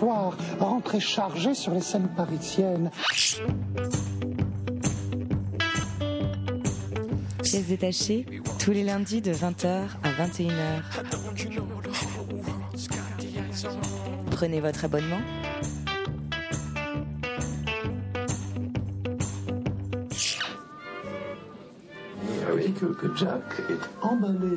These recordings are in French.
soir, rentré chargé sur les scènes parisiennes. Pièces détachées, tous les lundis de 20h à 21h. Prenez votre abonnement. que, que Jack est emballé.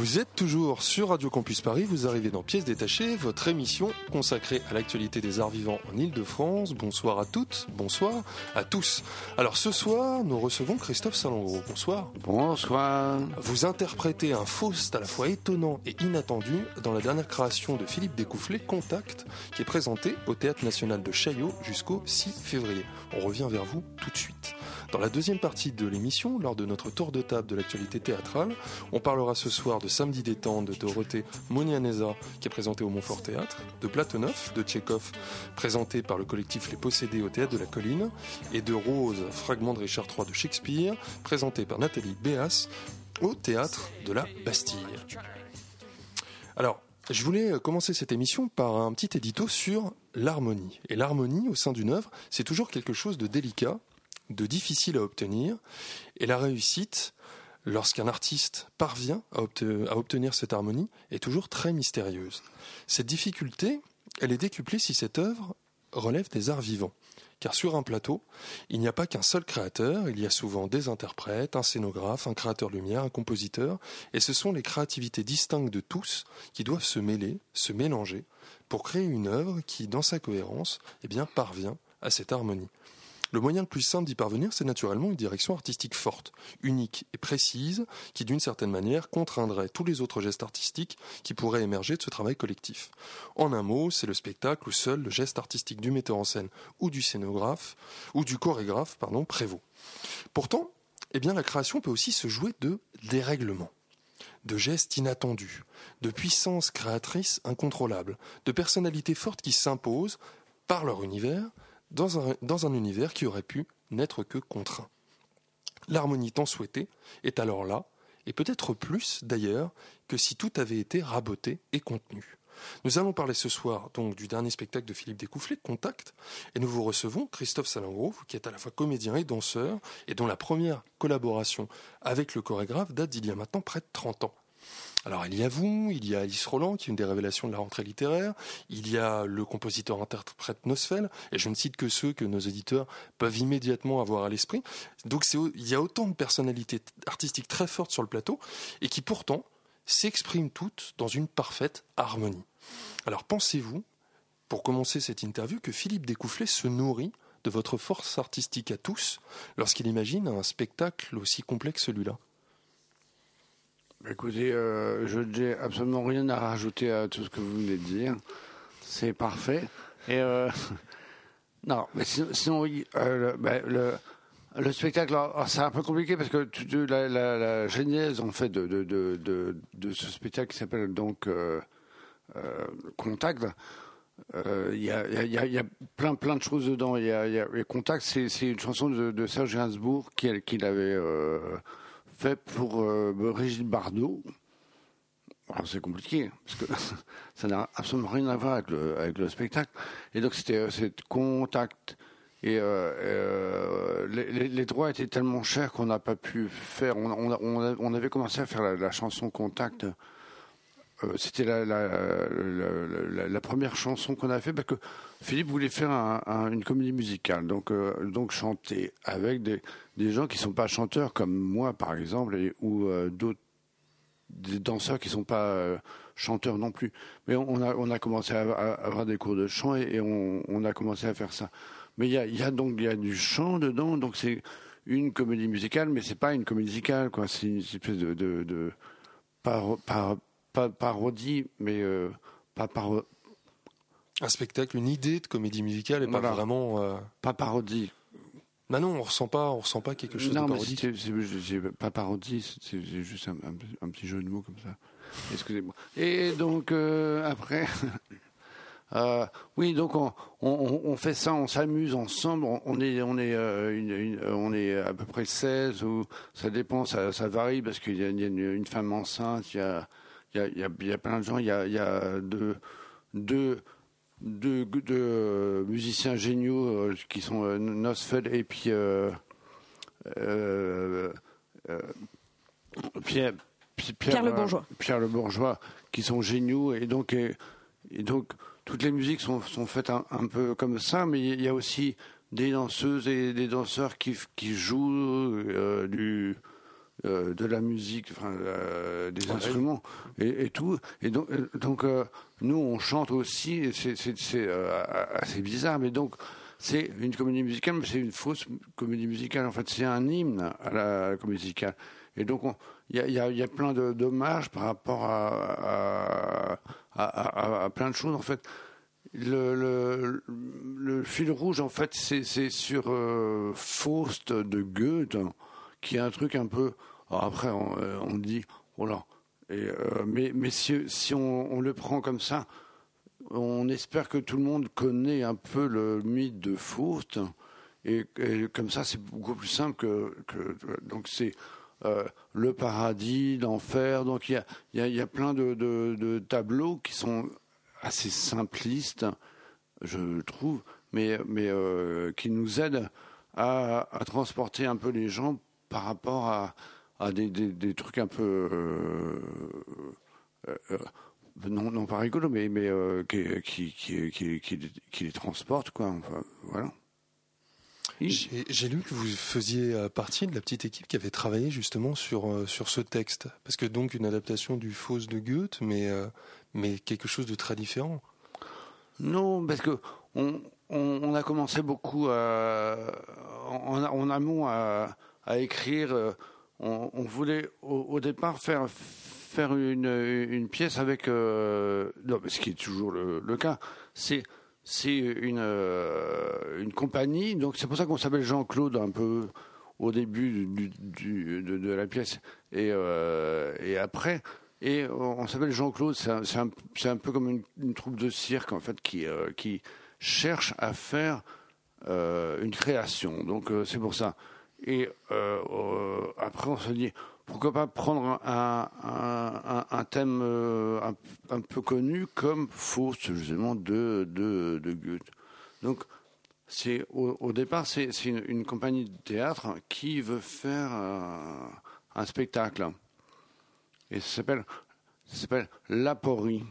Vous êtes toujours sur Radio Campus Paris, vous arrivez dans Pièces détachées, votre émission consacrée à l'actualité des arts vivants en Ile-de-France. Bonsoir à toutes, bonsoir à tous. Alors ce soir, nous recevons Christophe Salengro. Bonsoir. Bonsoir. Vous interprétez un Faust à la fois étonnant et inattendu dans la dernière création de Philippe Découfflé, Contact, qui est présenté au Théâtre National de Chaillot jusqu'au 6 février. On revient vers vous tout de suite. Dans la deuxième partie de l'émission, lors de notre tour de table de l'actualité théâtrale, on parlera ce soir de Samedi détente de Dorothée Monianeza, qui est présentée au Montfort Théâtre, de Platonov de Tchékov, présenté par le collectif Les Possédés au Théâtre de la Colline, et de Rose, fragment de Richard III de Shakespeare, présenté par Nathalie Béas au Théâtre de la Bastille. Alors, je voulais commencer cette émission par un petit édito sur l'harmonie. Et l'harmonie au sein d'une œuvre, c'est toujours quelque chose de délicat de difficile à obtenir. Et la réussite, lorsqu'un artiste parvient à, obtenir cette harmonie, est toujours très mystérieuse. Cette difficulté, elle est décuplée si cette œuvre relève des arts vivants. Car sur un plateau, il n'y a pas qu'un seul créateur, il y a souvent des interprètes, un scénographe, un créateur lumière, un compositeur, et ce sont les créativités distinctes de tous qui doivent se mêler, se mélanger, pour créer une œuvre qui, dans sa cohérence, eh bien, parvient à cette harmonie. Le moyen le plus simple d'y parvenir, c'est naturellement une direction artistique forte, unique et précise, qui d'une certaine manière contraindrait tous les autres gestes artistiques qui pourraient émerger de ce travail collectif. En un mot, c'est le spectacle où seul le geste artistique du metteur en scène ou du scénographe, ou du chorégraphe, prévaut. Pourtant, eh bien, la création peut aussi se jouer de dérèglement de gestes inattendus, de puissances créatrices incontrôlables, de personnalités fortes qui s'imposent par leur univers, dans un, univers qui aurait pu n'être que contraint. L'harmonie tant souhaitée est alors là, et peut-être plus d'ailleurs que si tout avait été raboté et contenu. Nous allons parler ce soir donc du dernier spectacle de Philippe Découfflé, Contact, et nous vous recevons Christophe Salengro, qui est à la fois comédien et danseur, et dont la première collaboration avec le chorégraphe date d'il y a maintenant près de 30 ans. Alors il y a vous, il y a Alice Roland, qui est une des révélations de la rentrée littéraire, il y a le compositeur-interprète Nosfell, et je ne cite que ceux que nos éditeurs peuvent immédiatement avoir à l'esprit. Donc il y a autant de personnalités artistiques très fortes sur le plateau, et qui pourtant s'expriment toutes dans une parfaite harmonie. Alors pensez-vous, pour commencer cette interview, que Philippe Découfflet se nourrit de votre force artistique à tous lorsqu'il imagine un spectacle aussi complexe que celui-là? Écoutez, euh, je n'ai absolument rien à rajouter à tout ce que vous venez de dire. C'est parfait. Et euh, non, mais sinon, oui, euh, bah, le, le, spectacle, c'est un peu compliqué parce que la, la, genèse en fait de, ce spectacle qui s'appelle donc Contact. Il y, a, plein de choses dedans. Y a, Contact, c'est une chanson de, Serge Gainsbourg qu'il qui avait fait pour euh, Brigitte Bardot. c'est compliqué, parce que ça n'a absolument rien à voir avec le, spectacle. Et donc c'était euh, contact. Et euh, euh les, droits étaient tellement chers qu'on n'a pas pu faire. On, avait commencé à faire la, chanson Contact. Euh, c'était la, la, première chanson qu'on a fait parce que Philippe voulait faire un, une comédie musicale, donc donc chanter avec des, des gens qui sont pas chanteurs comme moi par exemple ou euh, d'autres des danseurs qui sont pas euh, chanteurs non plus. Mais on a on a commencé à, avoir des cours de chant et, on, a commencé à faire ça. Mais il y a, donc y a du chant dedans, donc c'est une comédie musicale, mais c'est pas une comédie musicale quoi. C'est une espèce de, de, par, pas parodie, mais euh, pas par un spectacle, une idée de comédie musicale et pas vraiment pas parodie bah non, on ressent pas, on ressent pas quelque chose de parodique. Non, c'est pas parodie, c'est juste un, petit jeu de mots comme ça. Excusez-moi. Et donc euh, après, euh, oui, donc on, on, on, fait ça, on s'amuse ensemble. On, est, on est, euh, une, on est à peu près 16 ou ça dépend, ça, ça varie parce qu'il y a, une, une, femme enceinte, il y a, il y a, il y a plein de gens, il y a, il y a deux de de, musiciens géniaux qui sont Nosfeld et puis Pierre, Pierre, le Bourgeois. Pierre le Bourgeois, qui sont géniaux et donc et, donc toutes les musiques sont, sont faites un, peu comme ça, mais il y a aussi des danseuses et des danseurs qui, qui jouent du euh, de la musique, enfin, euh, des instruments et, tout. Et donc, euh, donc nous, on chante aussi. C'est assez bizarre, mais donc c'est une comédie musicale, mais c'est une fausse comédie musicale. En fait, c'est un hymne à la comédie musicale. Et donc, il y a, y a, plein de dommages par rapport à, à, plein de choses. En fait, le, le, le, fil rouge, en fait, c'est sur Faust de Goethe, qui est un truc un peu après, euh, on, dit, oh là. Euh, mais, mais si, on, le prend comme ça, on espère que tout le monde connaît un peu le mythe de Faust. Et, comme ça, c'est beaucoup plus simple que. donc, c'est euh, le paradis, l'enfer. Donc, il y a, y a, plein de, de, tableaux qui sont assez simplistes, je trouve, mais, mais qui nous aident à, à, transporter un peu les gens par rapport à, à des, des, trucs un peu euh, euh, euh, non, non pas rigolo, mais, mais qui, qui, qui, qui, les transporte, quoi. Enfin, voilà. J'ai lu que vous faisiez partie de la petite équipe qui avait travaillé justement sur, sur ce texte. Parce que donc une adaptation du Faust de Goethe, mais, mais quelque chose de très différent. Non, parce que on, on, a commencé beaucoup à, en, en amont à, à écrire on, voulait au, départ faire faire une, une pièce avec euh, non, ce qui est toujours le, cas. C'est c'est une euh, une compagnie, donc c'est pour ça qu'on s'appelle Jean-Claude un peu au début de, la pièce et euh, et après. Et on s'appelle Jean-Claude, c'est un, un, peu comme une, troupe de cirque en fait qui, qui cherche à faire une création. Donc c'est pour ça. Et euh, euh, après, on se dit, pourquoi pas prendre un, thème euh, un, peu connu comme Faust, justement, de, de, de Goethe. Donc, au, départ, c'est une, une, compagnie de théâtre qui veut faire un spectacle. Et ça s'appelle s'appelle L'Aporie.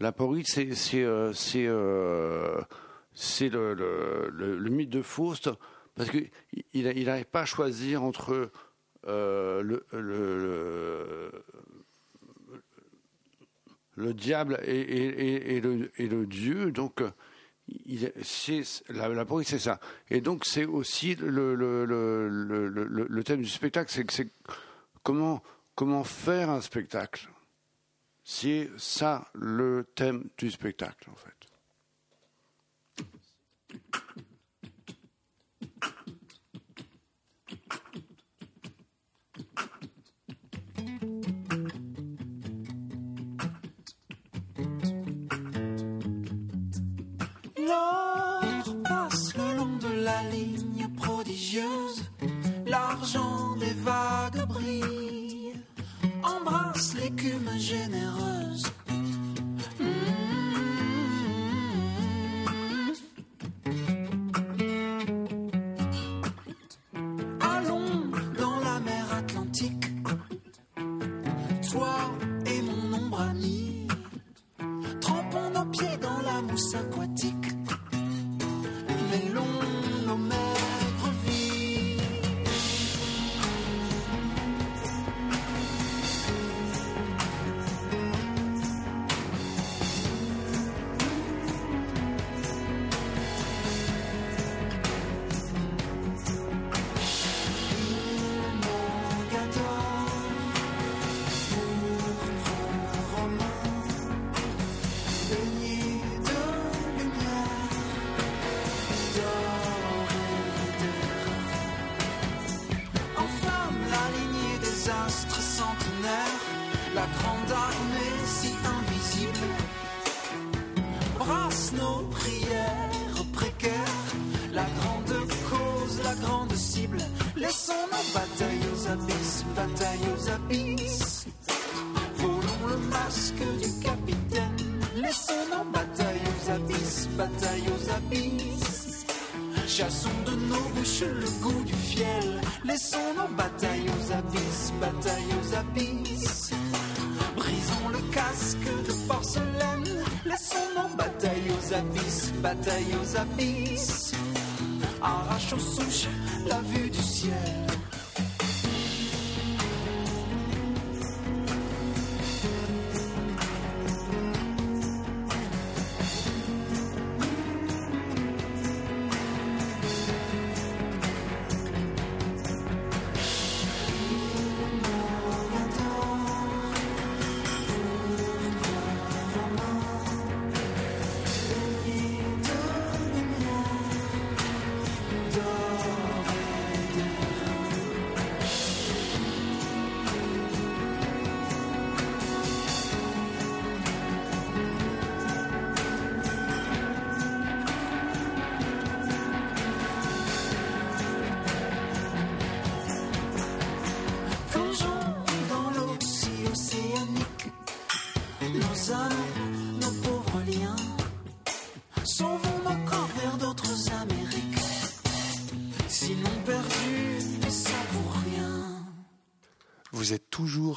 L'Aporie, c'est c'est le, le, mythe de Faust parce qu'il il n'arrive pas à choisir entre euh, le, le, le, diable et, le, Dieu. Donc, la, la c'est ça. Et donc, c'est aussi le, thème du spectacle, c'est comment faire un spectacle. C'est ça le thème du spectacle, en fait. L'argent des vagues brille, embrasse l'écume généreuse batailles aux abysses. Arrache aux souches la vue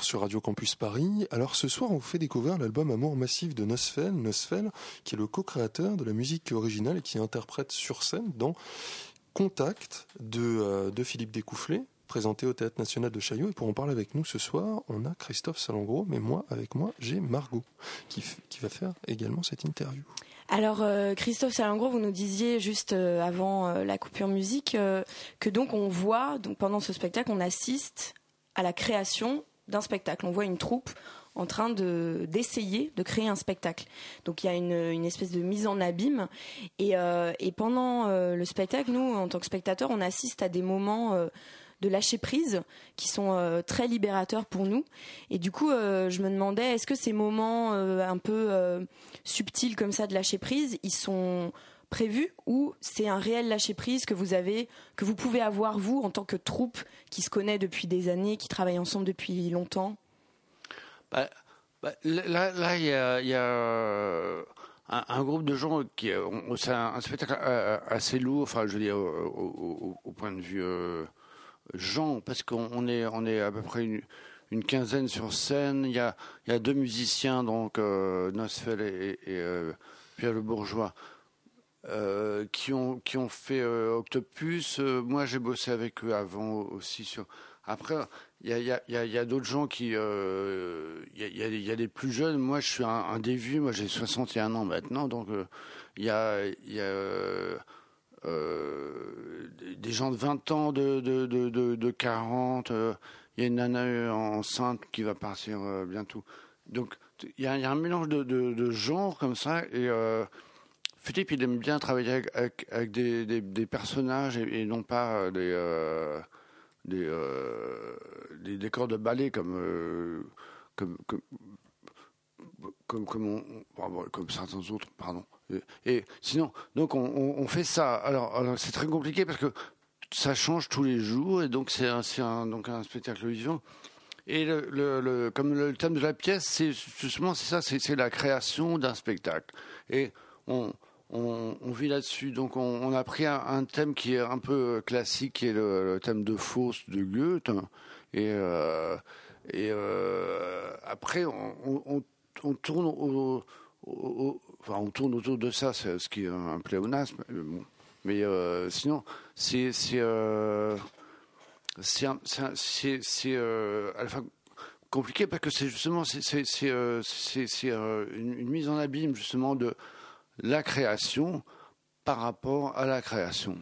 sur Radio Campus Paris. Alors ce soir, on vous fait découvrir l'album Amour Massif de Nosfell. Nosfell, qui est le co-créateur de la musique originale et qui interprète sur scène dans Contact de, euh, de Philippe Découfflé, présenté au Théâtre National de Chaillot. Et pour en parler avec nous ce soir, on a Christophe Salengro, mais moi, avec moi, j'ai Margot, qui, qui va faire également cette interview. Alors euh, Christophe Salengro, vous nous disiez juste euh, avant la coupure musique que donc on voit, donc pendant ce spectacle, on assiste à la création d'un spectacle. On voit une troupe en train de d'essayer de créer un spectacle. Donc il y a une, une espèce de mise en abîme et, euh, pendant euh, le spectacle, nous en tant que spectateurs, on assiste à des moments euh, de lâcher prise qui sont très libérateurs pour nous. Et du coup, je me demandais, est-ce que ces moments un peu subtils comme ça de lâcher prise, ils sont prévus ou c'est un réel lâcher prise que vous avez, que vous pouvez avoir vous en tant que troupe qui se connaît depuis des années, qui travaille ensemble depuis longtemps? Bah, bah, là, il y a, euh, un, groupe de gens qui, euh, c'est un, spectacle euh, assez lourd. Enfin, je veux dire, au, point de vue euh, gens, parce qu'on on est, on est à peu près une, quinzaine sur scène. Il y a, il y a deux musiciens, donc euh, Nosfell et, Pierre Le Bourgeois. Euh, qui ont qui ont fait euh, Octopus. Euh, moi, j'ai bossé avec eux avant aussi. Après, il y a, il y a, y y a d'autres gens qui. euh, Il y, a, il y, a, des plus jeunes. Moi, je suis un, un. Moi, j'ai 61 ans maintenant. Donc, euh, il y a. Il y a euh, euh, des gens de 20 ans, de, de, de, de, de 40. euh, Il y a une nana enceinte qui va partir euh, bientôt. Donc, il y, a, un mélange de, de, de genres comme ça. Et euh, Philippe, il aime bien travailler avec, des, personnages et, non pas euh, des, euh, euh, des décors de ballet comme, comme, comme, certains autres, pardon. Et, sinon, donc on, fait ça. Alors, c'est très compliqué parce que ça change tous les jours et donc c'est un, un, spectacle vivant. Et comme le thème de la pièce, c'est justement c'est ça, c'est la création d'un spectacle. Et on, on, vit là-dessus. Donc on, a pris un, thème qui est un peu classique, qui est le, thème de Faust de Goethe. Et, après, on, tourne autour de ça, ce qui est un pléonasme. Mais, euh, sinon, c'est c'est euh, c'est euh, compliqué parce que c'est justement une, une mise en abîme justement de la création par rapport à la création.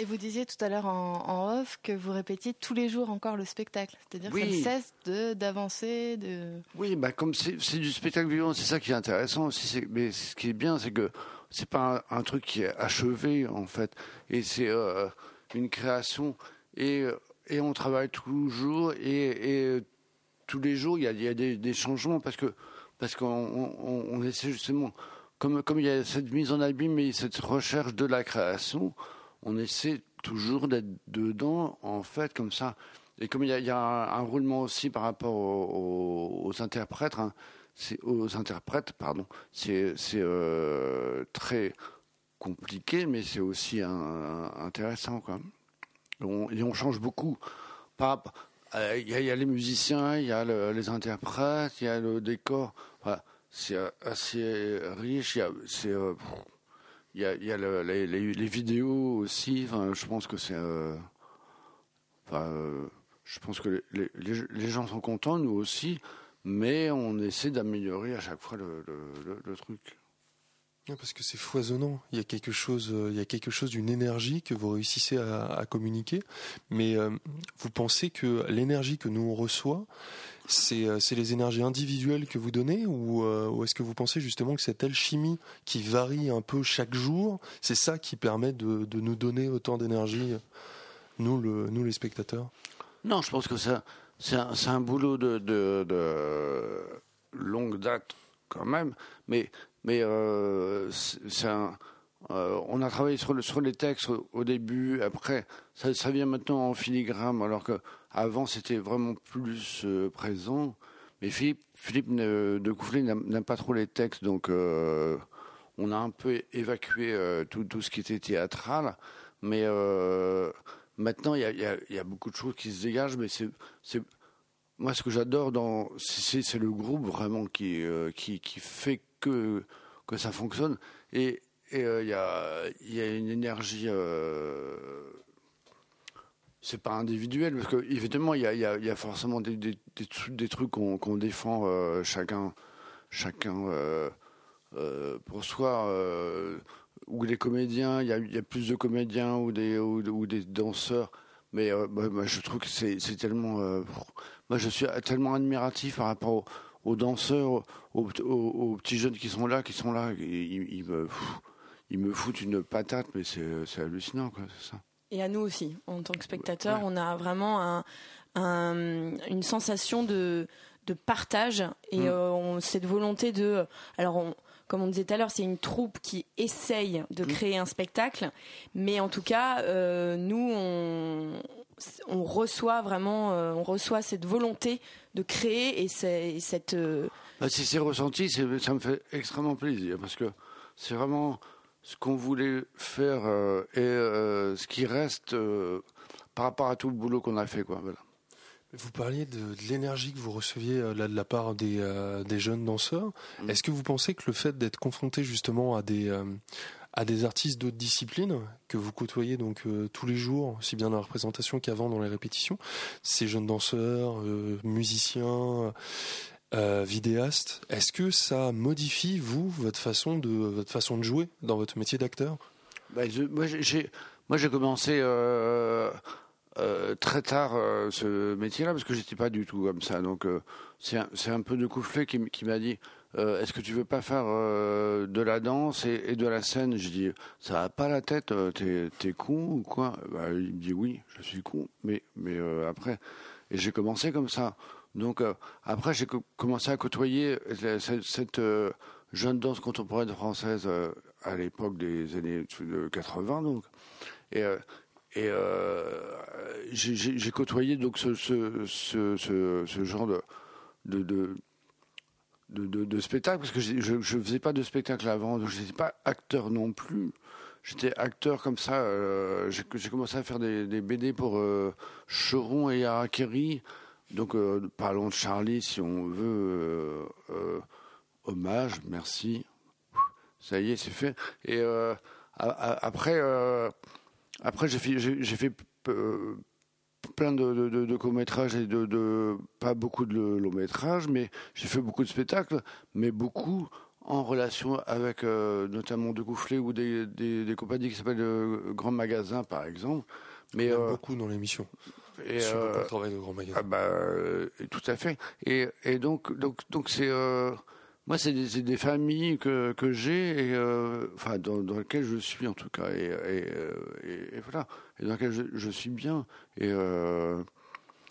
Et vous disiez tout à l'heure en, en off que vous répétiez tous les jours encore le spectacle. C'est-à-dire Oui. que ça ne cesse d'avancer, de... Oui, bah comme c'est du spectacle vivant, c'est ça qui est intéressant aussi. Mais ce qui est bien, c'est que c'est pas un, un truc qui est achevé en fait, et c'est euh, une création et et on travaille toujours et, et tous les jours il y a, y a des, des changements parce que parce qu'on on, on essaie justement comme comme il y a cette mise en abîme et cette recherche de la création, on essaie toujours d'être dedans en fait comme ça. Et comme il y a, un, roulement aussi par rapport aux, interprètes, hein, c'est aux interprètes, pardon, c'est euh, très compliqué, mais c'est aussi intéressant quoi. Et on change beaucoup. Euh, Il y, a- les musiciens, il y a le- les interprètes, il y a le décor. Enfin, c'est assez riche. Il y a, les, vidéos aussi. Enfin, je pense que c'est. euh, enfin, euh, je pense que les, gens sont contents, nous aussi, mais on essaie d'améliorer à chaque fois le, truc. Parce que c'est foisonnant. Il y a quelque chose, euh, il y a quelque chose d'une énergie que vous réussissez à, communiquer. Mais vous pensez que l'énergie que nous on reçoit, c'est euh, c'est les énergies individuelles que vous donnez, ou, euh, ou est-ce que vous pensez justement que cette alchimie qui varie un peu chaque jour, c'est ça qui permet de, de nous donner autant d'énergie, nous, le, nous les spectateurs? Non, je pense que c'est un, boulot de, de, longue date quand même, mais, mais euh, c'est un, euh, on a travaillé sur, le, sur les textes au, début, après, ça, vient maintenant en filigrane, alors que avant c'était vraiment plus euh, présent. Mais Philippe, de Coufflet n'aime pas trop les textes, donc euh, on a un peu évacué tout, ce qui était théâtral, mais Maintenant, il y a, beaucoup de choses qui se dégagent, mais moi ce que j'adore dans, c'est, le groupe vraiment qui, fait que ça fonctionne. Et, euh, il y a y a une énergie. Euh, c'est pas individuel parce que évidemment il y a, y y a forcément des, des, des trucs, qu'on, défend euh, chacun chacun euh, euh, pour soi. euh, ou les comédiens, il y a, plus de comédiens ou des, ou, des danseurs. Mais euh, bah, moi, je trouve que c'est tellement. euh, moi, je suis tellement admiratif par rapport aux, danseurs, aux, petits jeunes qui sont là, qui sont là. Ils me foutent une patate, mais c'est hallucinant, quoi, c'est ça. Et à nous aussi, en tant que spectateurs, Ouais. on a vraiment un- un- une sensation de, de partage et Mm. euh, on- cette volonté de. Alors, on- comme on disait tout à l'heure, c'est une troupe qui essaye de Mm. créer un spectacle, mais en tout cas, euh, nous, on, on reçoit vraiment, euh, on reçoit cette volonté de créer et, cette. Bah, si c'est ressenti, ça me fait extrêmement plaisir parce que c'est vraiment ce qu'on voulait faire euh, et euh, ce qui reste euh, par rapport à tout le boulot qu'on a fait. Quoi, voilà. Vous parliez de, de l'énergie que vous receviez là de la part des, des jeunes danseurs. Mm. Est-ce que vous pensez que le fait d'être confronté justement à des, à des artistes d'autres disciplines que vous côtoyez donc euh, tous les jours, aussi bien dans la représentation qu'avant dans les répétitions, ces jeunes danseurs, euh, musiciens, euh, vidéastes, est-ce que ça modifie vous votre façon de votre façon de jouer dans votre métier d'acteur? Bah, moi, j'ai- commencé euh, euh, très tard euh, ce métier-là parce que j'étais pas du tout comme ça. Donc, c'est un, un peu de Coufflet qui, qui m'a dit Est-ce que tu veux pas faire de la danse et, de la scène? Je dis Ça va pas la tête euh, T'es con ou quoi? Bah, Il me dit Oui, je suis con. Mais, mais après, et j'ai commencé comme ça. Donc, euh, après, j'ai co- commencé à côtoyer euh, cette, euh, jeune danse contemporaine française à l'époque des années de 80 donc. Et j'ai- côtoyé donc ce ce, ce, ce, genre de de, de de, spectacle parce que je je faisais pas de spectacle avant donc je n'étais pas acteur non plus. J'étais acteur comme ça j'ai commencé à faire des, BD pour euh, Cheron et Harakiri donc euh, parlons de Charlie si on veut euh, euh, hommage merci ça y est, c'est fait. Et a- a- après, après j'ai fait, j'ai j'ai fait plein de, de, de- de courts-métrages et de, de- pas beaucoup de longs-métrages, mais j'ai fait beaucoup de spectacles, mais beaucoup en relation avec euh, notamment De Goufflet ou des, des, des compagnies qui s'appellent euh, Grand Magasin, par exemple. Mais euh, beaucoup dans l'émission et, sur euh, le travail de grand magasin. ah bah, euh, tout à fait. Et, et donc, donc, donc c'est euh, moi, c'est des, familles que, que j'ai, et, euh, enfin, dans, dans lesquelles je suis en tout cas, et, et, et- et voilà, et dans lesquelles je, je suis bien. Et euh,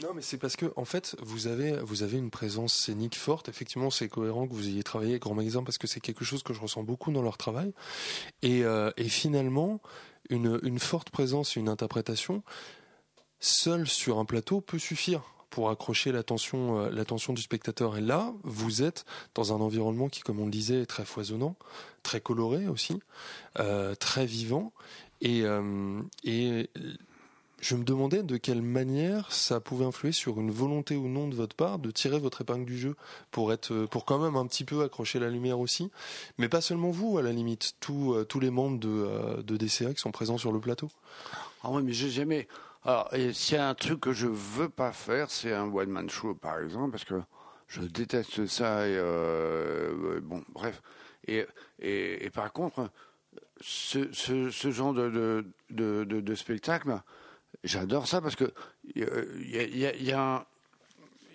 Non, mais c'est parce que en fait, vous avez vous avez une présence scénique forte. Effectivement, c'est cohérent que vous ayez travaillé avec Grand Magasin parce que c'est quelque chose que je ressens beaucoup dans leur travail. Et, euh, et finalement, une, une forte présence, une interprétation seule sur un plateau peut suffire pour accrocher l'attention euh, l'attention du spectateur. Et là, vous êtes dans un environnement qui, comme on le disait, est très foisonnant, très coloré aussi, euh, très vivant. Et, euh, et je me demandais de quelle manière ça pouvait influer sur une volonté ou non de votre part de tirer votre épingle du jeu pour être, pour quand même un petit peu accrocher la lumière aussi, mais pas seulement vous à la limite, tous, tous les membres de, de DCA qui sont présents sur le plateau. Ah ouais, mais j'ai jamais. Alors, et s'il y a un truc que je veux pas faire, c'est un one man show, par exemple, parce que je déteste ça. Et euh, bon, bref. Et, et, par contre, ce, ce, genre de, de, de, spectacle, j'adore ça parce que il y a, y a-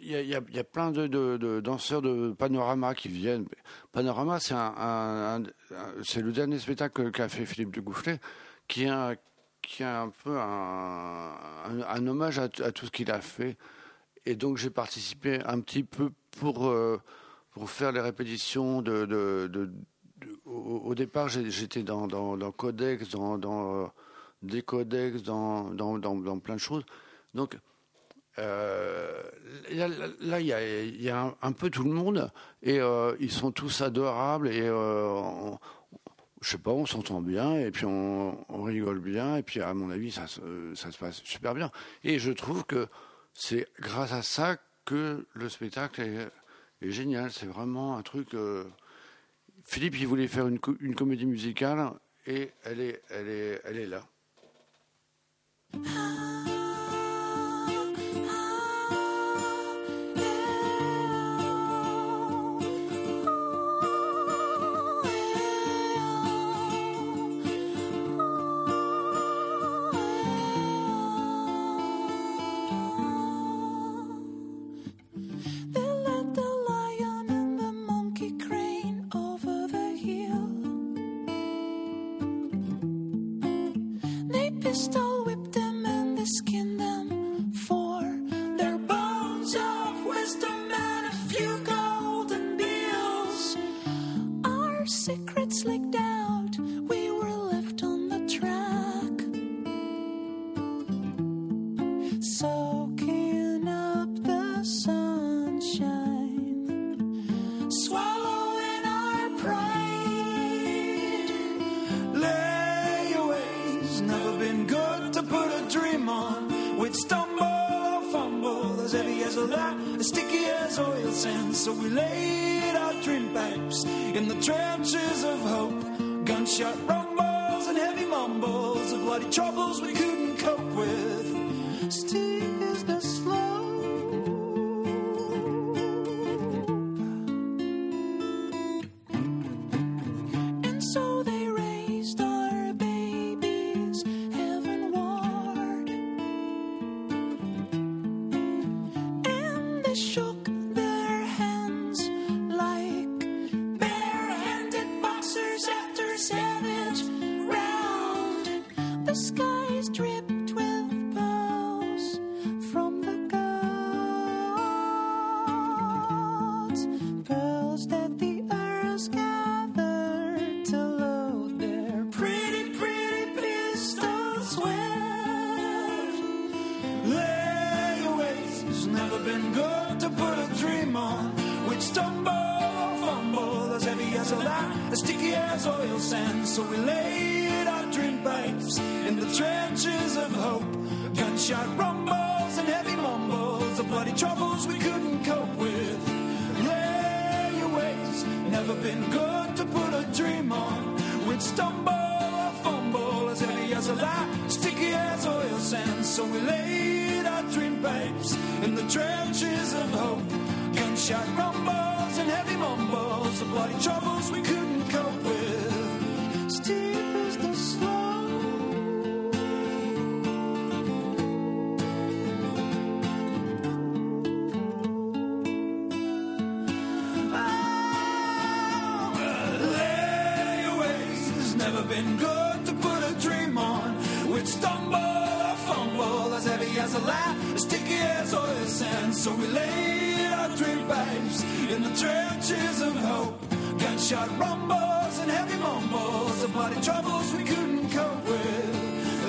y y a, plein de, danseurs de panorama qui viennent. Panorama, c'est un, un- le dernier spectacle qu'a fait Philippe de Goufflet, qui est un, qui est un peu un, hommage à, tout ce qu'il a fait. Et donc j'ai participé un petit peu pour, euh, pour faire les répétitions de... au, départ, j'étais dans, dans, Codex, dans, dans euh, Décodex, dans, dans, dans, plein de choses. Donc euh, là, il y a, un, un peu tout le monde et ils sont tous adorables et on- je sais pas, on s'entend bien et puis on, rigole bien et puis à mon avis ça, ça se passe super bien. Et je trouve que c'est grâce à ça que le spectacle est, génial. C'est vraiment un truc. euh, Philippe, il voulait faire une, une comédie musicale et elle est, elle est, elle est là. So we laid our dream pipes in the trenches So we laid our dream pipes in the trenches of hope. Gunshot rumbles and heavy mumbles of bloody troubles we couldn't cope with.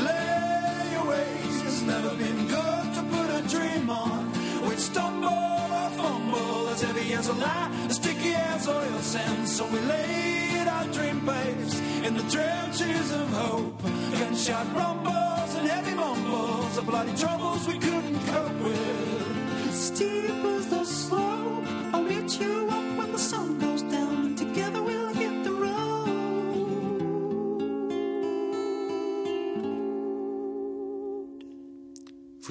Layaways has never been good to put a dream on. We'd stumble or fumble as heavy as a lie, as sticky as oil sand. So we laid our dream babes in the trenches of hope. Gunshot rumbles and heavy mumbles, the bloody troubles we couldn't cope with. Steep as the slope.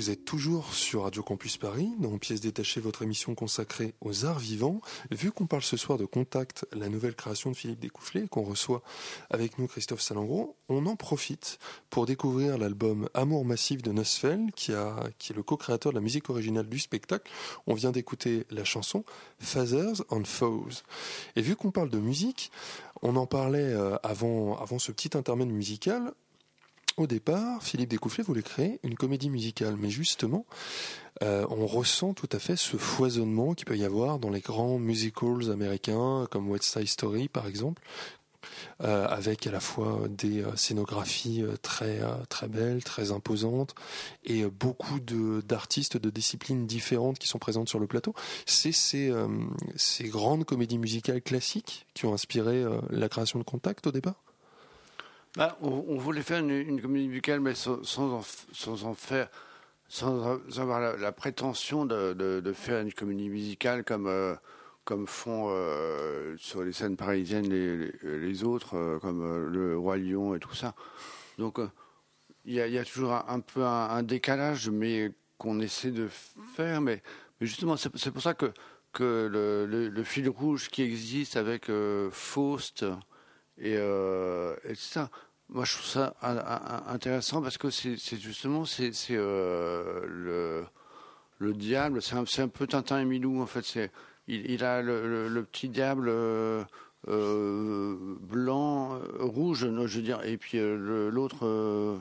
Vous êtes toujours sur Radio Campus Paris, dans Pièces détachées, votre émission consacrée aux arts vivants. Vu qu'on parle ce soir de Contact, la nouvelle création de Philippe Découfflé, qu'on reçoit avec nous Christophe Salengro, on en profite pour découvrir l'album Amour massif de Nosfell, qui est le co-créateur de la musique originale du spectacle. On vient d'écouter la chanson Fathers and Foes. Et vu qu'on parle de musique, on en parlait euh, avant, avant ce petit intermède musical. Au départ, Philippe Découfflé voulait créer une comédie musicale, mais justement, euh, on ressent tout à fait ce foisonnement qu'il peut y avoir dans les grands musicals américains, comme West Side Story par exemple, euh, avec à la fois des euh, scénographies très très belles, très imposantes, et beaucoup d'artistes de disciplines différentes qui sont présentes sur le plateau. C'est ces, ces grandes comédies musicales classiques qui ont inspiré la création de Contact au départ? Bah, on, voulait faire une, une comédie musicale, mais sans, en, faire, sans avoir la, prétention de, faire une comédie musicale comme, euh, font euh, sur les scènes parisiennes les, autres, euh, comme le Roi Lion et tout ça. Donc, il y, a, toujours un, peu un, décalage, mais qu'on essaie de faire. Mais, justement, c'est pour ça que, le, fil rouge qui existe avec Faust et, euh, ça, moi je trouve ça intéressant parce que c'est justement c'est euh, le le diable, c'est un, un peu Tintin et Milou en fait. Il, a le, petit diable euh, euh, blanc, rouge, je veux dire, et puis l'autre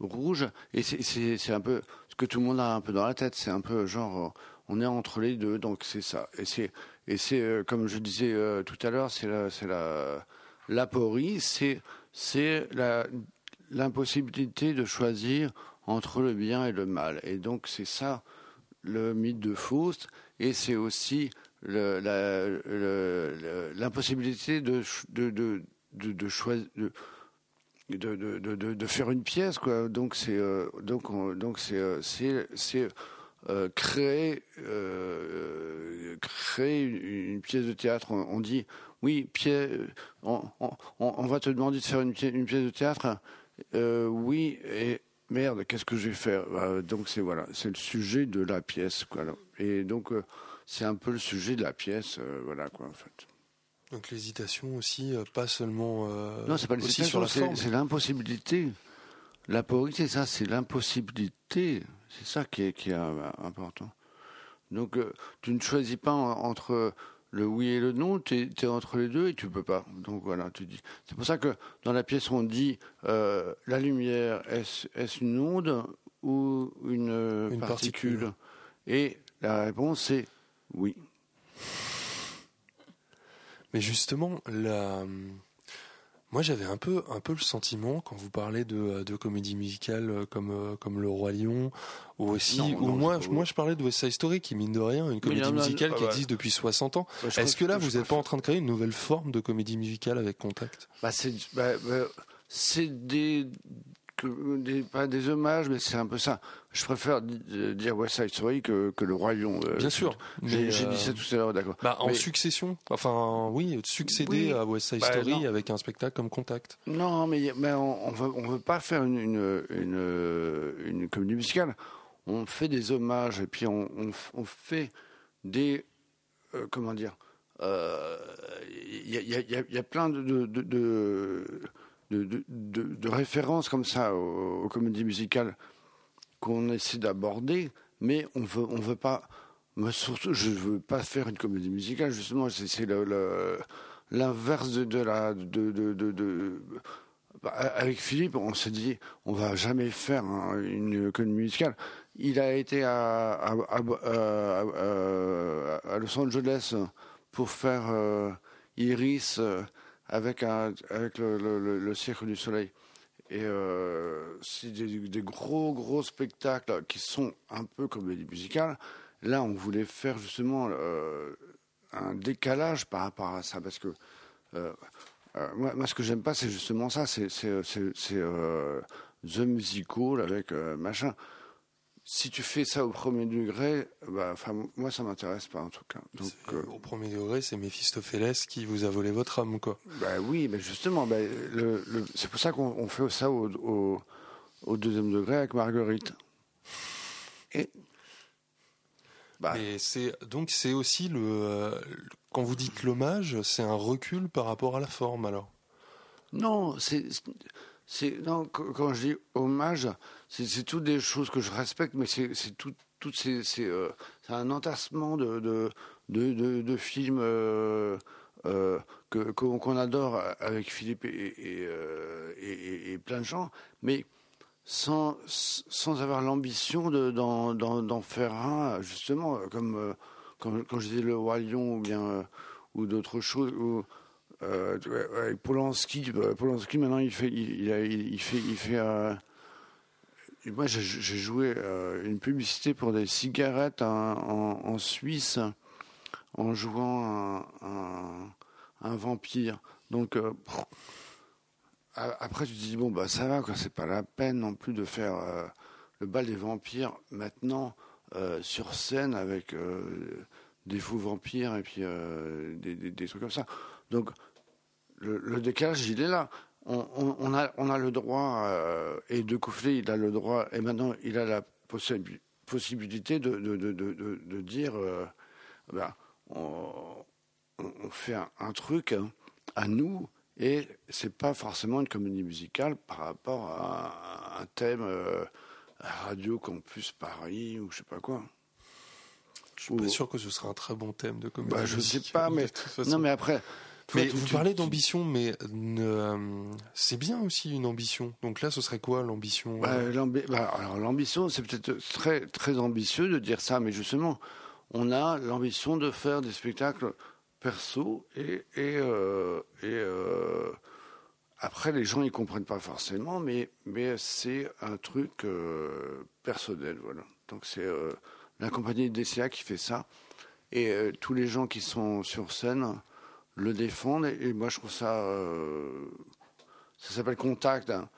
rouge. Et c'est- un peu ce que tout le monde a un peu dans la tête. C'est un peu genre on est entre les deux, donc c'est ça. Et c'est et comme je disais tout à l'heure, c'est la c'est la l'aporie, c'est c'est l'impossibilité de choisir entre le bien et le mal. Et donc c'est ça le mythe de Faust, et c'est aussi l'impossibilité de, de, de, de, choisir. De, de, de, faire une pièce quoi donc c'est euh, donc on- donc c'est euh, euh, créer une, pièce de théâtre on dit oui pièce on, on, on va te demander de faire une, pièce- une pièce de théâtre euh, oui et merde qu'est-ce que je vais faire? Bah, donc c'est voilà c'est le sujet de la pièce quoi et donc euh, c'est un peu le sujet de la pièce euh, voilà quoi en fait Donc l'hésitation aussi, euh, pas seulement euh, non, c'est pas l'hésitation, la c'est l'impossibilité. L'aporie, c'est ça, c'est l'impossibilité. C'est ça qui est, qui est euh, important. Donc, euh, tu ne choisis pas en- entre le oui et le non, tu es, entre les deux et tu peux pas. Donc voilà, tu dis. C'est pour ça que dans la pièce, on dit euh, la lumière, est-ce est une onde ou une, euh, Une particule, particule. Et la réponse, c'est oui. Mais justement, la... moi j'avais un peu, un peu le sentiment quand vous parlez de, de comédie musicale euh, comme, euh, comme Le Roi Lion, ou aussi, Non, ou non, moi, je, moi je parlais de West Side Story qui mine de rien, une comédie musicale ah qui bah. existe depuis 60 ans. Bah, Est-ce que là vous n'êtes pas en train de créer une nouvelle forme de comédie musicale avec Contact? Bah, c'est bah, bah, c'est des, que- des pas des hommages, mais c'est un peu ça. Je préfère euh, dire West Side Story que, que le Lion. euh, Bien sûr. J'ai euh, dit ça tout à l'heure, d'accord. bah, en Mais- succession, enfin oui, succéder Oui. à West Side Bah, Story non. avec un spectacle comme Contact. Non, mais, mais on, on veut on veut pas faire une une, une, une comédie musicale. On fait des hommages et puis on, on, f- on fait des euh, comment dire. euh, Il y, a, y a- y a- il y a plein de de, de, de, de- de- de- références comme ça aux, aux comédies musicales qu'on essaie d'aborder, mais on veut on veut pas. Mais surtout, je veux pas faire une comédie musicale. Justement, c'est l'inverse de, la de, de, bah, avec Philippe, on s'est dit, on va jamais faire une comédie musicale. Il a été à, à, à, à- à Los Angeles pour faire euh, Iris euh, avec, le, le, Cirque du Soleil. Et euh, c'est des, gros, gros spectacles qui sont un peu comédie musicale. Là, on voulait faire justement euh, un décalage par rapport à ça, parce que euh, moi, moi, ce que j'aime pas, c'est justement ça, c'est the musical avec machin. Si tu fais ça au premier degré, bah, enfin, moi, ça m'intéresse pas en tout cas. Donc, euh, Au premier degré, c'est Méphistophélès qui vous a volé votre âme, quoi. bah oui, mais justement, bah, le, le- c'est pour ça qu'on on fait ça au, au, au deuxième degré avec Marguerite. Et bah, Et c'est donc c'est aussi le euh, quand vous dites l'hommage, c'est un recul par rapport à la forme, alors? non, c'est non quand je dis hommage, c'est toutes des choses que je respecte, mais c'est tout toutes ces euh, c'est un entassement de de de, films. euh, euh, que qu'on adore avec Philippe et, et, plein de gens, mais sans, sans avoir l'ambition de- d'en faire un, justement, comme quand, quand je disais le Roi Lion ou bien ou d'autres choses. Euh, ouais, Polanski, euh, Polanski maintenant il fait, il, fait, il fait. euh, moi j'ai joué une publicité pour des cigarettes en, Suisse en jouant un, vampire. Donc après tu te dis bon bah ça va quoi, c'est pas la peine non plus de faire le bal des vampires maintenant sur scène avec des faux vampires et puis des, des- des trucs comme ça. Donc le, le décalage il est là. On, on- on a, on a le droit, euh, et de Coufflet, il a le droit, et maintenant il a la possi- possibilité de, de, de, de, dire euh, ben, on, fait un, un truc hein, à nous, et c'est pas forcément une comédie musicale par rapport à un thème euh, Radio Campus Paris ou je sais pas quoi. Je suis pas sûr que ce sera un très bon thème de comédie. Bah, je sais musicale, pas, mais-. Non mais après, Mais tu- vous tu- parlez tu- d'ambition, mais euh, c'est bien aussi une ambition. Donc là, ce serait quoi l'ambition Bah, euh, l'ambi- bah, alors l'ambition, c'est peut-être très très ambitieux de dire ça, mais justement, on a l'ambition de faire des spectacles perso et et, euh, et euh, après les gens ils comprennent pas forcément, mais mais c'est un truc euh, personnel, voilà. Donc c'est euh, la compagnie DCA qui fait ça et euh, tous les gens qui sont sur scène le défendent et, moi je trouve ça euh, ça s'appelle contact. hein.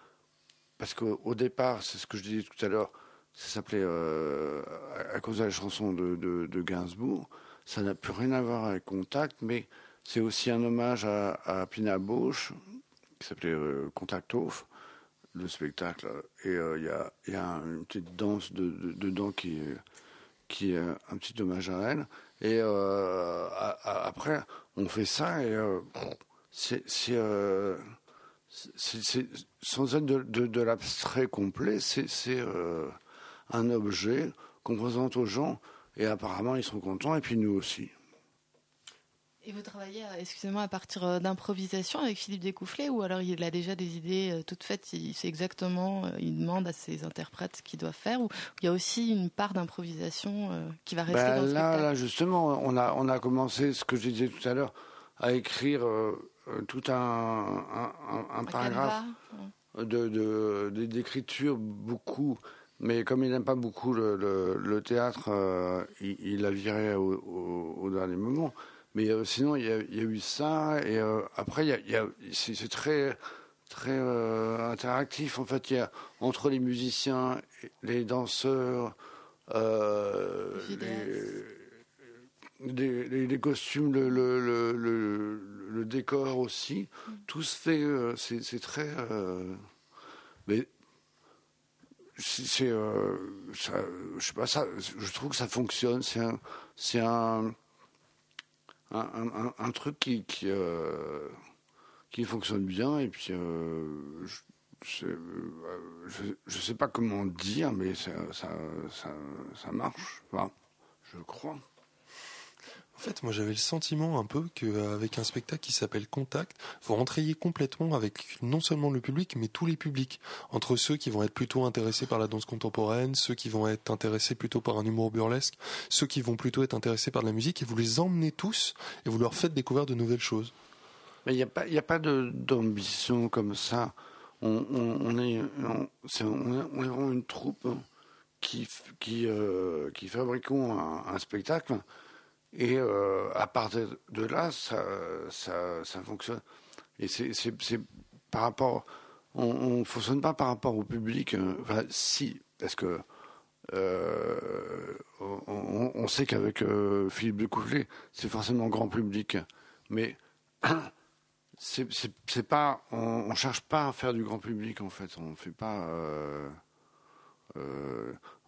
Parce qu'au au départ, c'est ce que je disais tout à l'heure, ça s'appelait euh, à- cause de la chanson de, de, Gainsbourg. Ça n'a plus rien à voir avec Contact, mais c'est aussi un hommage à, à Pina Bausch, qui s'appelait euh, Contact Off, le spectacle. Et euh, il y, a, y a une petite danse de, de- dedans qui qui est un petit hommage à elle. Et euh, après, on fait ça et euh, euh, c'est- sans être de, l'abstrait complet, c'est un objet qu'on présente aux gens et apparemment ils sont contents et puis nous aussi. Et vous travaillez, euh, excusez-moi, à partir euh, d'improvisation avec Philippe Découfflet ou alors il a déjà des idées euh, toutes faites, il sait exactement, il demande à ses interprètes ce qu'ils doivent faire ou il y a aussi une part d'improvisation qui va rester Bah, dans le là, spectacle? là, justement, on a, on a commencé, ce que je disais tout à l'heure, à écrire euh, tout un, un, un- un Un paragraphe canevas, de, de, d'écriture, beaucoup. Mais comme il n'aime pas beaucoup le, le, le théâtre, euh, il, il a viré au, au, au dernier moment. Mais euh, sinon, il y, a, il y a eu ça. Et euh, après, y a, y a- c'est, très, très euh, interactif. En fait, il y a entre les musiciens, les danseurs, Les vidéastes. les, les- les- les costumes, le, le, le, le- le décor aussi. Tout se fait. c'est, très. mais c'est, je sais pas ça. Je trouve que ça fonctionne. C'est un, c'est un, un, truc qui qui, euh, fonctionne bien. Et puis euh, euh, je, je sais pas comment dire, mais ça, ça, ça, ça marche. Enfin, je crois. En fait, moi j'avais le sentiment un peu qu'avec un spectacle qui s'appelle Contact, vous rentriez complètement avec non seulement le public, mais tous les publics. Entre ceux qui vont être plutôt intéressés par la danse contemporaine, ceux qui vont être intéressés plutôt par un humour burlesque, ceux qui vont plutôt être intéressés par de la musique, et vous les emmenez tous et vous leur faites découvrir de nouvelles choses. Mais il n'y a pas, pas d'ambition comme ça. On, est, on, on est, vraiment une troupe qui, qui, euh, qui fabriquons un spectacle Et euh, à partir de là, ça, ça, ça fonctionne. Et c'est par rapport. On ne fonctionne pas par rapport au public. euh, Enfin, si, parce que euh, on, sait qu'avec euh, Philippe de Couvelet, c'est forcément grand public. Mais c'est pas. On, on cherche pas à faire du grand public en fait. On fait pas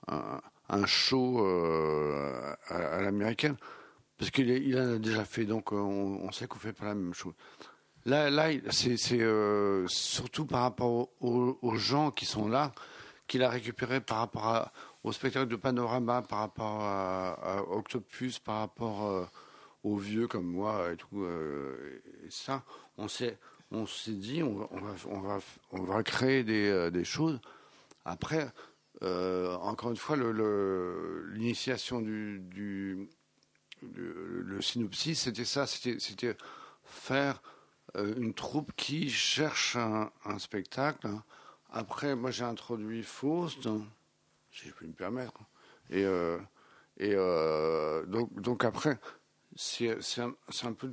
un, show à, à l'américaine parce qu'il en a déjà fait. Donc euh, on, sait qu'on fait pas la même chose. Là, là, c'est euh, surtout par rapport aux, gens qui sont là qu'il a récupéré par rapport au spectacle de Panorama, par rapport à, Octopus, par rapport euh, aux vieux comme moi et tout. et ça, on s'est on dit, on va, on va, on va, créer des, choses. Après, encore une fois, l'initiation du le, synopsis, c'était ça, c'était faire euh, une troupe qui cherche un, spectacle. Après, moi, j'ai introduit Faust, si je puis me permettre. Et, euh, et euh, donc, donc après, c'est un, un peu,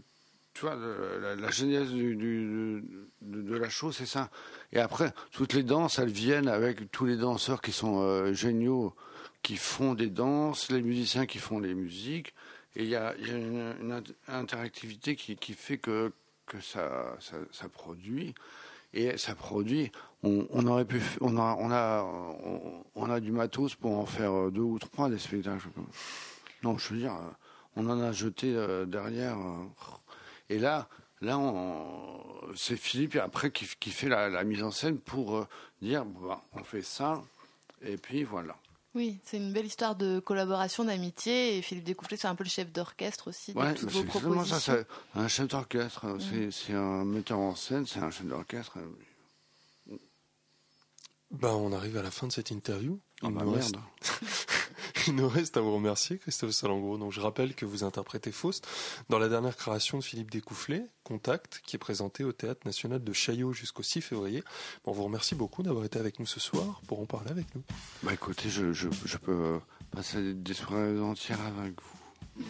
tu vois, la, la genèse de, de la chose, c'est ça. Et après, toutes les danses, elles viennent avec tous les danseurs qui sont géniaux, qui font des danses, les musiciens qui font les musiques. Et il y a, une, une int- interactivité qui, fait que, que ça, ça, produit. Et ça produit. On, aurait pu, on a, on a, on, a du matos pour en faire euh, deux ou trois des spectacles. Non, je veux dire, euh, on en a jeté euh, derrière. Et là, là, c'est Philippe après qui, qui fait la, mise en scène pour dire, on fait ça, et puis voilà. Oui, c'est une belle histoire de collaboration, d'amitié. Et Philippe Découfflet, c'est un peu le chef d'orchestre aussi de Ouais, toutes c'est vos propositions. ça. Un chef d'orchestre, c'est un metteur en scène, c'est un chef d'orchestre. Ben, on arrive à la fin de cette interview. Oh Il bah nous reste- merde. Il nous reste à vous remercier, Christophe Salengro. Donc, je rappelle que vous interprétez Faust dans la dernière création de Philippe Découfflet, Contact, qui est présentée au Théâtre National de Chaillot jusqu'au 6 février. On vous remercie beaucoup d'avoir été avec nous ce soir pour en parler avec nous. Bah écoutez, je, je, je peux passer des soirées entières avec vous.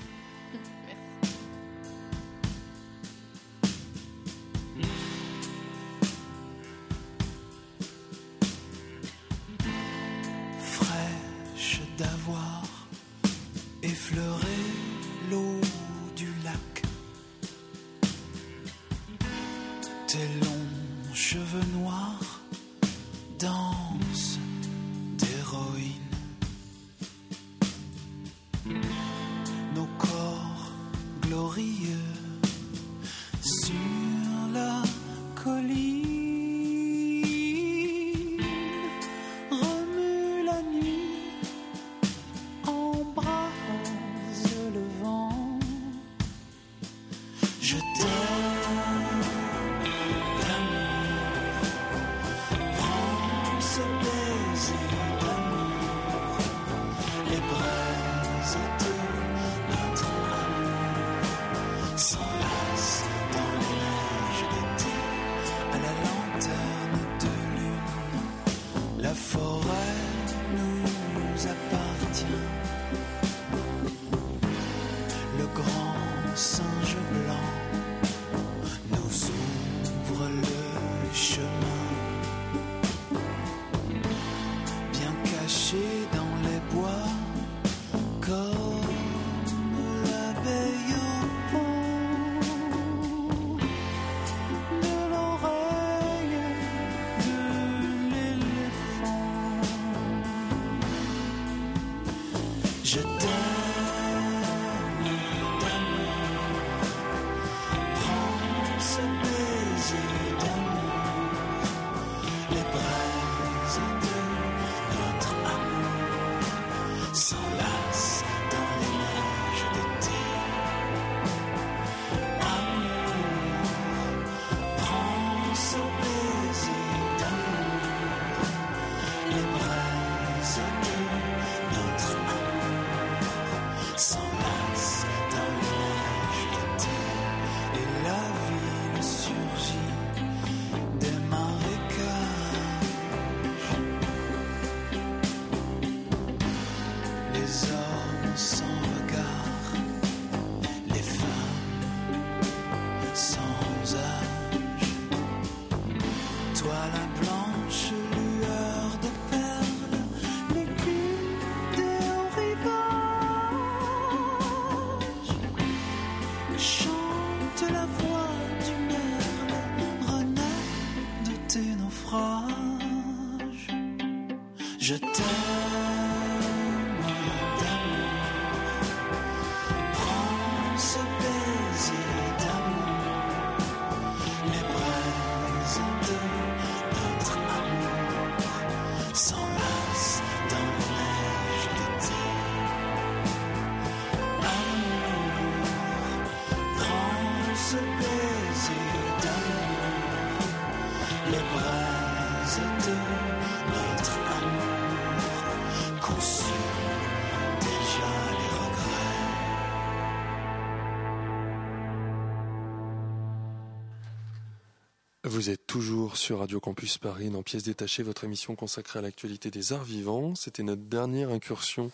Toujours sur Radio Campus Paris dans Pièces détachées, votre émission consacrée à l'actualité des arts vivants. C'était notre dernière incursion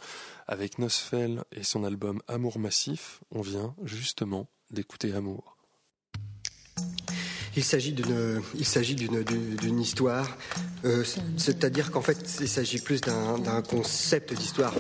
avec Nosfell et son album Amour Massif. On vient justement d'écouter Amour. Il s'agit d'une, il s'agit d'une, d'une d'une histoire, euh, c'est-à-dire qu'en fait, il s'agit plus d'un, d'un concept d'histoire.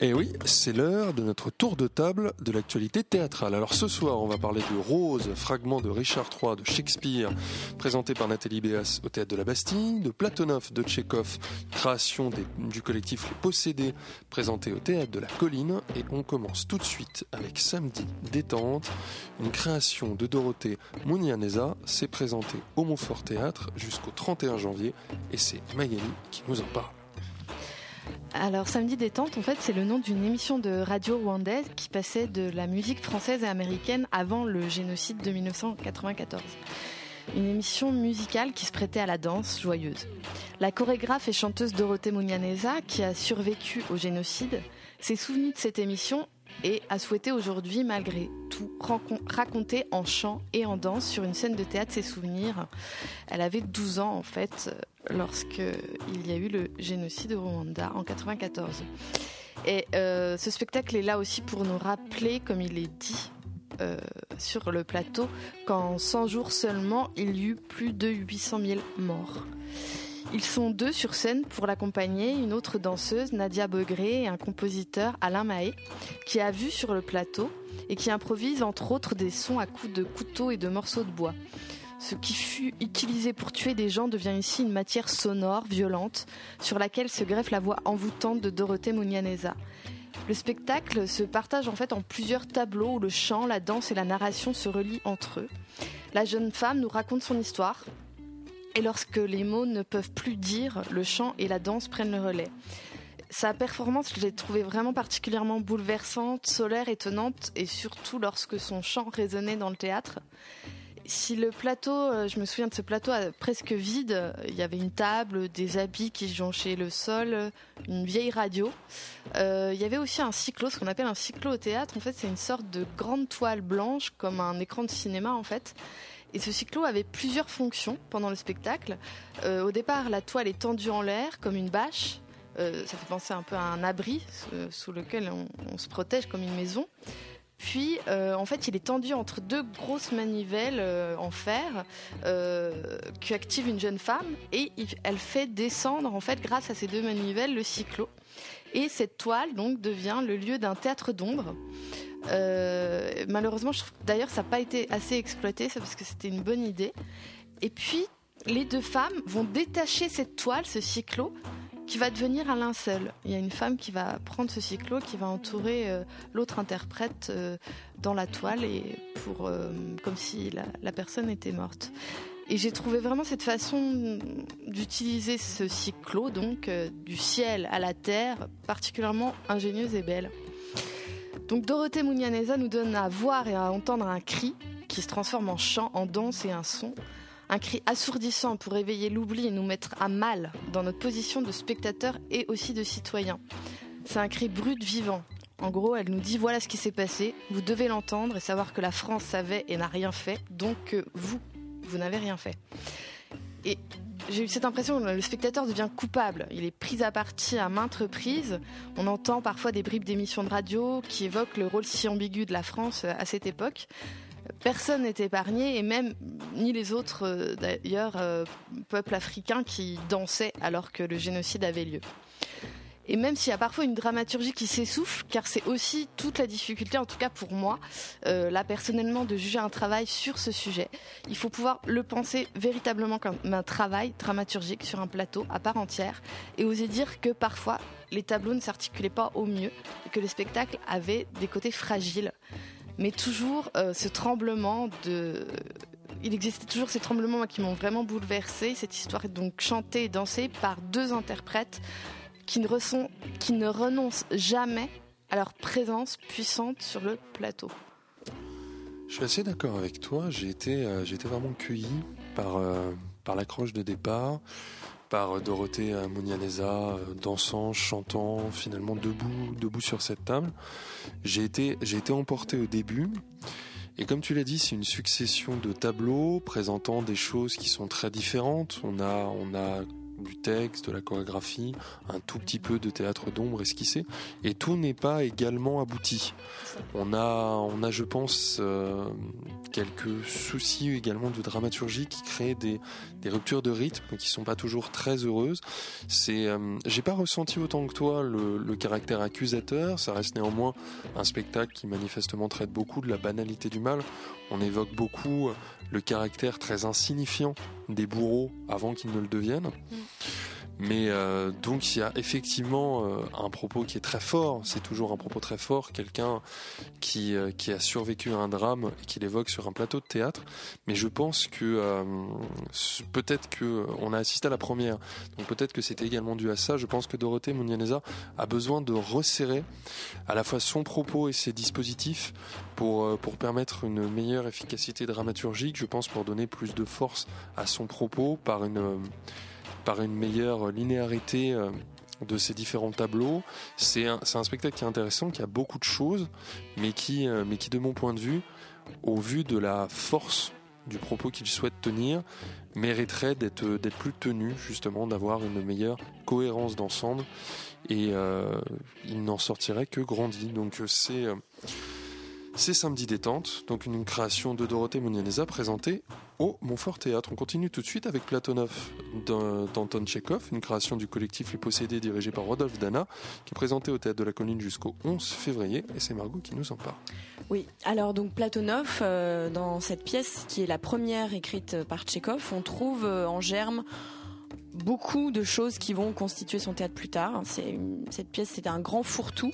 Et oui, c'est l'heure de notre tour de table de l'actualité théâtrale. Alors ce soir, on va parler de Rose, fragment de Richard III de Shakespeare, présenté par Nathalie Béas au théâtre de la Bastille, de Platonov de Tchekhov, création du collectif Les Possédés, présenté au théâtre de la Colline. Et on commence tout de suite avec Samedi détente, une création de Dorothée Mounianeza. C'est présenté au Montfort Théâtre jusqu'au 31 janvier et c'est Magali qui nous en parle. Alors Samedi détente, en fait, c'est le nom d'une émission de radio rwandaise qui passait de la musique française et américaine avant le génocide de 1994. Une émission musicale qui se prêtait à la danse joyeuse. La chorégraphe et chanteuse Dorothée Mounianeza, qui a survécu au génocide, s'est souvenue de cette émission et a souhaité aujourd'hui, malgré tout, raconter en chant et en danse sur une scène de théâtre ses souvenirs. Elle avait 12 ans en fait euh, lorsque il y a eu le génocide au Rwanda en 94. Et euh, ce spectacle est là aussi pour nous rappeler, comme il est dit euh, sur le plateau, qu'en 100 jours seulement, il y eut plus de 800 000 morts. Ils sont deux sur scène pour l'accompagner, une autre danseuse, Nadia Begré, et un compositeur, Alain Mahé, qui a vu sur le plateau et qui improvise entre autres des sons à coups de couteau et de morceaux de bois. Ce qui fut utilisé pour tuer des gens devient ici une matière sonore, violente, sur laquelle se greffe la voix envoûtante de Dorothée Mounianeza. Le spectacle se partage en fait en plusieurs tableaux où le chant, la danse et la narration se relient entre eux. La jeune femme nous raconte son histoire, et lorsque les mots ne peuvent plus dire, le chant et la danse prennent le relais. Sa performance, je l'ai trouvée vraiment particulièrement bouleversante, solaire, étonnante, et surtout lorsque son chant résonnait dans le théâtre. Si le plateau, euh, je me souviens de ce plateau presque vide, il y avait une table, des habits qui jonchaient le sol, une vieille radio. Euh, il y avait aussi un cyclo, ce qu'on appelle un cyclo au théâtre. En fait, c'est une sorte de grande toile blanche, comme un écran de cinéma en fait. Et ce cyclo avait plusieurs fonctions pendant le spectacle. Euh, au départ, la toile est tendue en l'air comme une bâche. Ça fait penser un peu à un abri sous lequel on se protège comme une maison. Puis, euh, en fait, il est tendu entre deux grosses manivelles euh, en fer euh, qui activent une jeune femme et elle fait descendre, en fait, grâce à ces deux manivelles, le cyclo. Et cette toile, donc, devient le lieu d'un théâtre d'ombre. Euh, malheureusement, je trouve d'ailleurs, ça n'a pas été assez exploité, ça, parce que c'était une bonne idée. Et puis, les deux femmes vont détacher cette toile, ce cyclo, qui va devenir un linceul. Il y a une femme qui va prendre ce cyclo, qui va entourer euh, l'autre interprète euh, dans la toile, et pour, euh, comme si la, personne était morte. Et j'ai trouvé vraiment cette façon d'utiliser ce cyclo, donc du ciel à la terre, particulièrement ingénieuse et belle. Donc Dorothée Mounianeza nous donne à voir et à entendre un cri qui se transforme en chant, en danse et un son. Un cri assourdissant pour éveiller l'oubli et nous mettre à mal dans notre position de spectateur et aussi de citoyen. C'est un cri brut vivant. En gros, elle nous dit voilà ce qui s'est passé, vous devez l'entendre et savoir que la France savait et n'a rien fait, donc que vous, vous n'avez rien fait. Et j'ai eu cette impression le spectateur devient coupable. Il est pris à partie à maintes reprises. On entend parfois des bribes d'émissions de radio qui évoquent le rôle si ambigu de la France à cette époque. Personne n'est épargné, et même ni les autres, euh, d'ailleurs, euh, peuples africains qui dansaient alors que le génocide avait lieu. Et même s'il y a parfois une dramaturgie qui s'essouffle, car c'est aussi toute la difficulté, en tout cas pour moi, euh, là personnellement, de juger un travail sur ce sujet. Il faut pouvoir le penser véritablement comme un travail dramaturgique sur un plateau à part entière, et oser dire que parfois les tableaux ne s'articulaient pas au mieux, et que le spectacle avait des côtés fragiles. Mais toujours euh, ce tremblement de il existait toujours ces tremblements qui m'ont vraiment bouleversé. Cette histoire est donc chantée et dansée par deux interprètes qui ne, qui ne renoncent jamais à leur présence puissante sur le plateau. Je suis assez d'accord avec toi. J'ai été, euh, vraiment cueilli par, euh, par l'accroche de départ, par euh, Dorothée Monianeza dansant, chantant, finalement debout, debout sur cette table. J'ai été, j'ai été emporté au début. Et comme tu l'as dit, c'est une succession de tableaux présentant des choses qui sont très différentes. On a, on a du texte, de la chorégraphie, un tout petit peu de théâtre d'ombre esquissé, et tout n'est pas également abouti. On a, je pense, euh, quelques soucis également de dramaturgie qui créent des, ruptures de rythme qui sont pas toujours très heureuses. C'est, euh, j'ai pas ressenti autant que toi le, le, caractère accusateur. Ça reste néanmoins un spectacle qui manifestement traite beaucoup de la banalité du mal. On évoque beaucoup le caractère très insignifiant des bourreaux avant qu'ils ne le deviennent. Mm. Mais euh, donc il y a effectivement euh, un propos qui est très fort, c'est toujours un propos très fort, quelqu'un qui, euh, qui a survécu à un drame et qui l'évoque sur un plateau de théâtre. Mais je pense que peut-être que on a assisté à la première, donc peut-être que c'était également dû à ça. Je pense que Dorothée Mounianeza a besoin de resserrer à la fois son propos et ses dispositifs pour, pour permettre une meilleure efficacité dramaturgique, je pense pour donner plus de force à son propos par une par une meilleure linéarité euh, de ces différents tableaux. C'est un, spectacle qui est intéressant, qui a beaucoup de choses, mais qui, euh, mais qui, de mon point de vue, au vu de la force du propos qu'il souhaite tenir, mériterait d'être plus tenu, justement, d'avoir une meilleure cohérence d'ensemble. Et euh, il n'en sortirait que grandi. Donc c'est c'est Samedi Détente, donc une création de Dorothée Monianeza présentée au Montfort Théâtre. On continue tout de suite avec Platonov d'Anton Tchekhov, une création du collectif Les Possédés dirigé par Rodolphe Dana, qui est présentée au Théâtre de la Colline jusqu'au 11 février. Et c'est Margot qui nous en parle. Oui, alors donc Platonov, euh, dans cette pièce qui est la première écrite par Tchekhov, on trouve euh, en germe beaucoup de choses qui vont constituer son théâtre plus tard. cette pièce, c'était un grand fourre-tout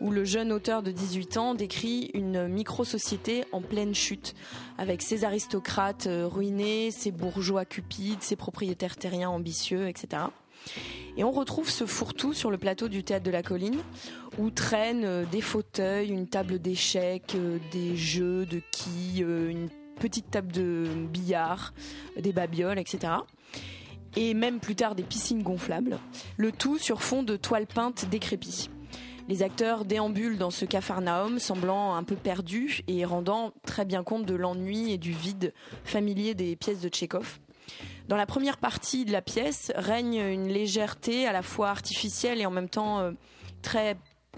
où le jeune auteur de 18 ans décrit une micro-société en pleine chute, avec ses aristocrates euh, ruinés, ses bourgeois cupides, ses propriétaires terriens ambitieux, etc. Et on retrouve ce fourre-tout sur le plateau du théâtre de la colline, où traînent euh, des fauteuils, une table d'échecs, euh, des jeux de quilles, une petite table de billard, des babioles, etc et même plus tard des piscines gonflables, le tout sur fond de toiles peintes décrépies. Les acteurs déambulent dans ce capharnaüm, semblant un peu perdus et rendant très bien compte de l'ennui et du vide familier des pièces de Tchékov. Dans la première partie de la pièce règne une légèreté à la fois artificielle et en même temps euh, très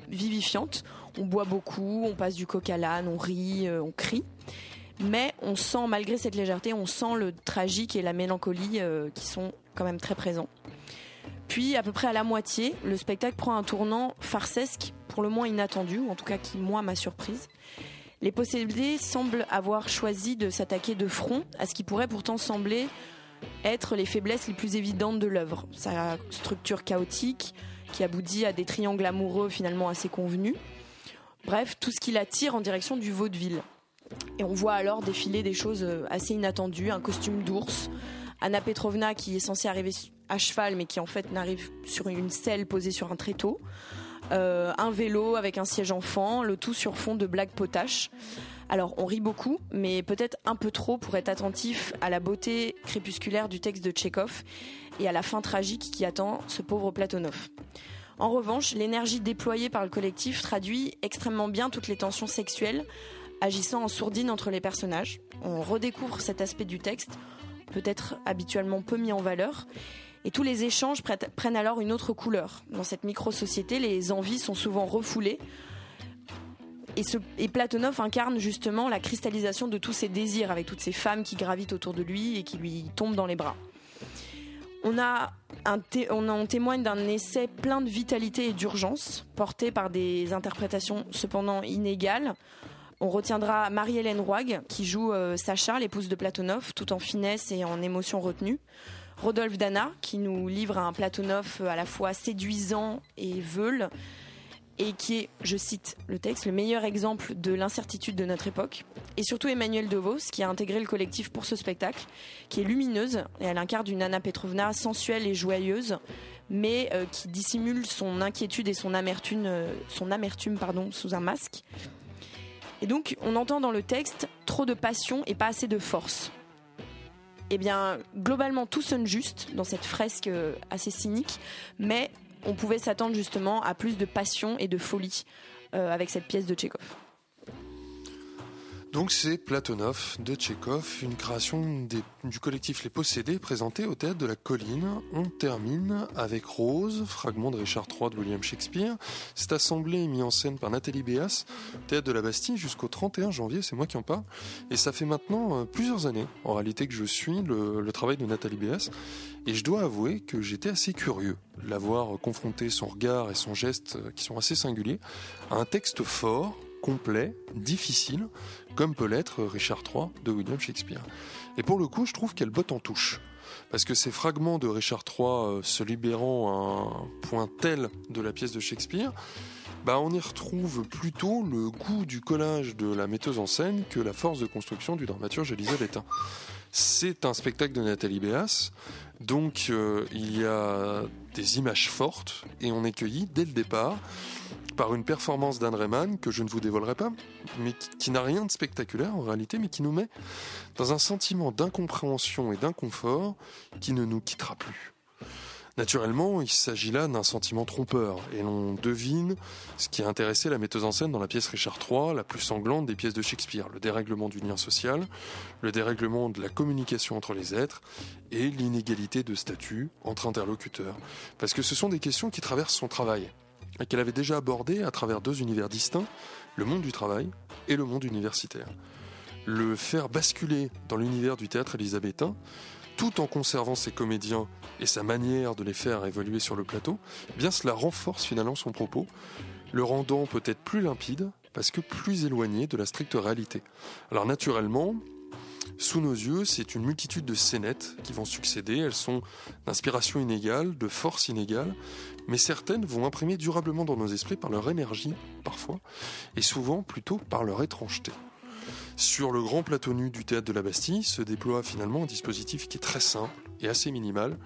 vivifiante. On boit beaucoup, on passe du coq à l'âne, on rit, euh, on crie. Mais on sent, malgré cette légèreté, on sent le tragique et la mélancolie euh, qui sont quand même très présents. Puis, à peu près à la moitié, le spectacle prend un tournant farcesque, pour le moins inattendu, ou en tout cas qui, moi, m'a surprise. Les possédés semblent avoir choisi de s'attaquer de front à ce qui pourrait pourtant sembler être les faiblesses les plus évidentes de l'œuvre. Sa structure chaotique, qui aboutit à des triangles amoureux finalement assez convenus. Bref, tout ce qui l'attire en direction du vaudeville. Et on voit alors défiler des choses assez inattendues, un costume d'ours, Anna Petrovna qui est censée arriver à cheval, mais qui en fait n'arrive sur une selle posée sur un tréteau. Euh, un vélo avec un siège enfant, le tout sur fond de blagues potaches. Alors on rit beaucoup, mais peut-être un peu trop pour être attentif à la beauté crépusculaire du texte de Tchekhov et à la fin tragique qui attend ce pauvre Platonov. En revanche, l'énergie déployée par le collectif traduit extrêmement bien toutes les tensions sexuelles agissant en sourdine entre les personnages. On redécouvre cet aspect du texte, peut-être habituellement peu mis en valeur, et tous les échanges prennent alors une autre couleur. Dans cette micro-société, les envies sont souvent refoulées. et, Platonov incarne justement la cristallisation de tous ses désirs avec toutes ces femmes qui gravitent autour de lui et qui lui tombent dans les bras. On, a un on en témoigne d'un essai plein de vitalité et d'urgence, porté par des interprétations cependant inégales. On retiendra Marie-Hélène Roig, qui joue euh, Sacha, l'épouse de Platonov, tout en finesse et en émotion retenue. Rodolphe Dana, qui nous livre un Platonov euh, à la fois séduisant et veule, et qui est, je cite le texte, le meilleur exemple de l'incertitude de notre époque. Et surtout Emmanuel Devos, qui a intégré le collectif pour ce spectacle, qui est lumineuse, et elle incarne une Anna Petrovna sensuelle et joyeuse, mais euh, qui dissimule son inquiétude et son amertume, euh, sous un masque. Et donc, on entend dans le texte trop de passion et pas assez de force. Eh bien, globalement, tout sonne juste dans cette fresque euh, assez cynique, mais on pouvait s'attendre justement à plus de passion et de folie euh, avec cette pièce de Tchekhov. Donc c'est Platonov de Tchekhov, une création du collectif Les Possédés présentée au théâtre de la Colline. On termine avec Rose, fragment de Richard III de William Shakespeare. C'est assemblé et mis en scène par Nathalie Béas, théâtre de la Bastille jusqu'au 31 janvier, c'est moi qui en parle. Et ça fait maintenant euh, plusieurs années en réalité que je suis le, le travail de Nathalie Béas. Et je dois avouer que j'étais assez curieux l'avoir confronté son regard et son geste euh, qui sont assez singuliers à un texte fort, complet, difficile, comme peut l'être Richard III de William Shakespeare. Et pour le coup, je trouve qu'elle botte en touche. Parce que ces fragments de Richard III euh, se libérant à un point tel de la pièce de Shakespeare, bah on y retrouve plutôt le goût du collage de la metteuse en scène que la force de construction du dramaturge élisabétain. C'est un spectacle de Nathalie Béas, donc euh, il y a des images fortes et on est cueilli dès le départ par une performance d'Anne Rayman que je ne vous dévoilerai pas, mais qui, n'a rien de spectaculaire en réalité, mais qui nous met dans un sentiment d'incompréhension et d'inconfort qui ne nous quittera plus. Naturellement, il s'agit là d'un sentiment trompeur, et l'on devine ce qui a intéressé la metteuse en scène dans la pièce Richard III, la plus sanglante des pièces de Shakespeare, le dérèglement du lien social, le dérèglement de la communication entre les êtres, et l'inégalité de statut entre interlocuteurs. Parce que ce sont des questions qui traversent son travail, et qu'elle avait déjà abordées à travers deux univers distincts, le monde du travail et le monde universitaire. Le faire basculer dans l'univers du théâtre élisabétain, tout en conservant ses comédiens et sa manière de les faire évoluer sur le plateau, eh bien cela renforce finalement son propos, le rendant peut-être plus limpide parce que plus éloigné de la stricte réalité. Alors naturellement, sous nos yeux, c'est une multitude de scénettes qui vont succéder. Elles sont d'inspiration inégale, de force inégale, mais certaines vont imprimer durablement dans nos esprits par leur énergie, parfois, et souvent plutôt par leur étrangeté. Sur le grand plateau nu du théâtre de la Bastille se déploie finalement un dispositif qui est très simple et assez minimal.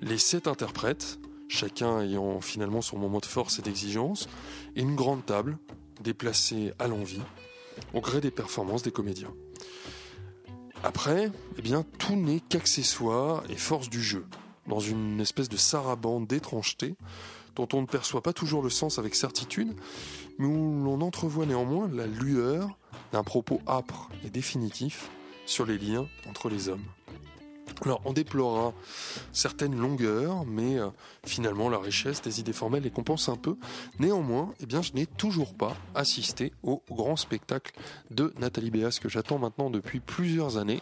Les sept interprètes, chacun ayant finalement son moment de force et d'exigence, et une grande table déplacée à l'envie, au gré des performances des comédiens. Après, eh bien, tout n'est qu'accessoire et force du jeu, dans une espèce de sarabande d'étrangeté dont on ne perçoit pas toujours le sens avec certitude, mais où l'on entrevoit néanmoins la lueur d'un propos âpre et définitif sur les liens entre les hommes. Alors, on déplorera certaines longueurs, mais euh, finalement, la richesse des idées formelles les compense un peu. Néanmoins, eh bien, je n'ai toujours pas assisté au grand spectacle de Nathalie Béas que j'attends maintenant depuis plusieurs années,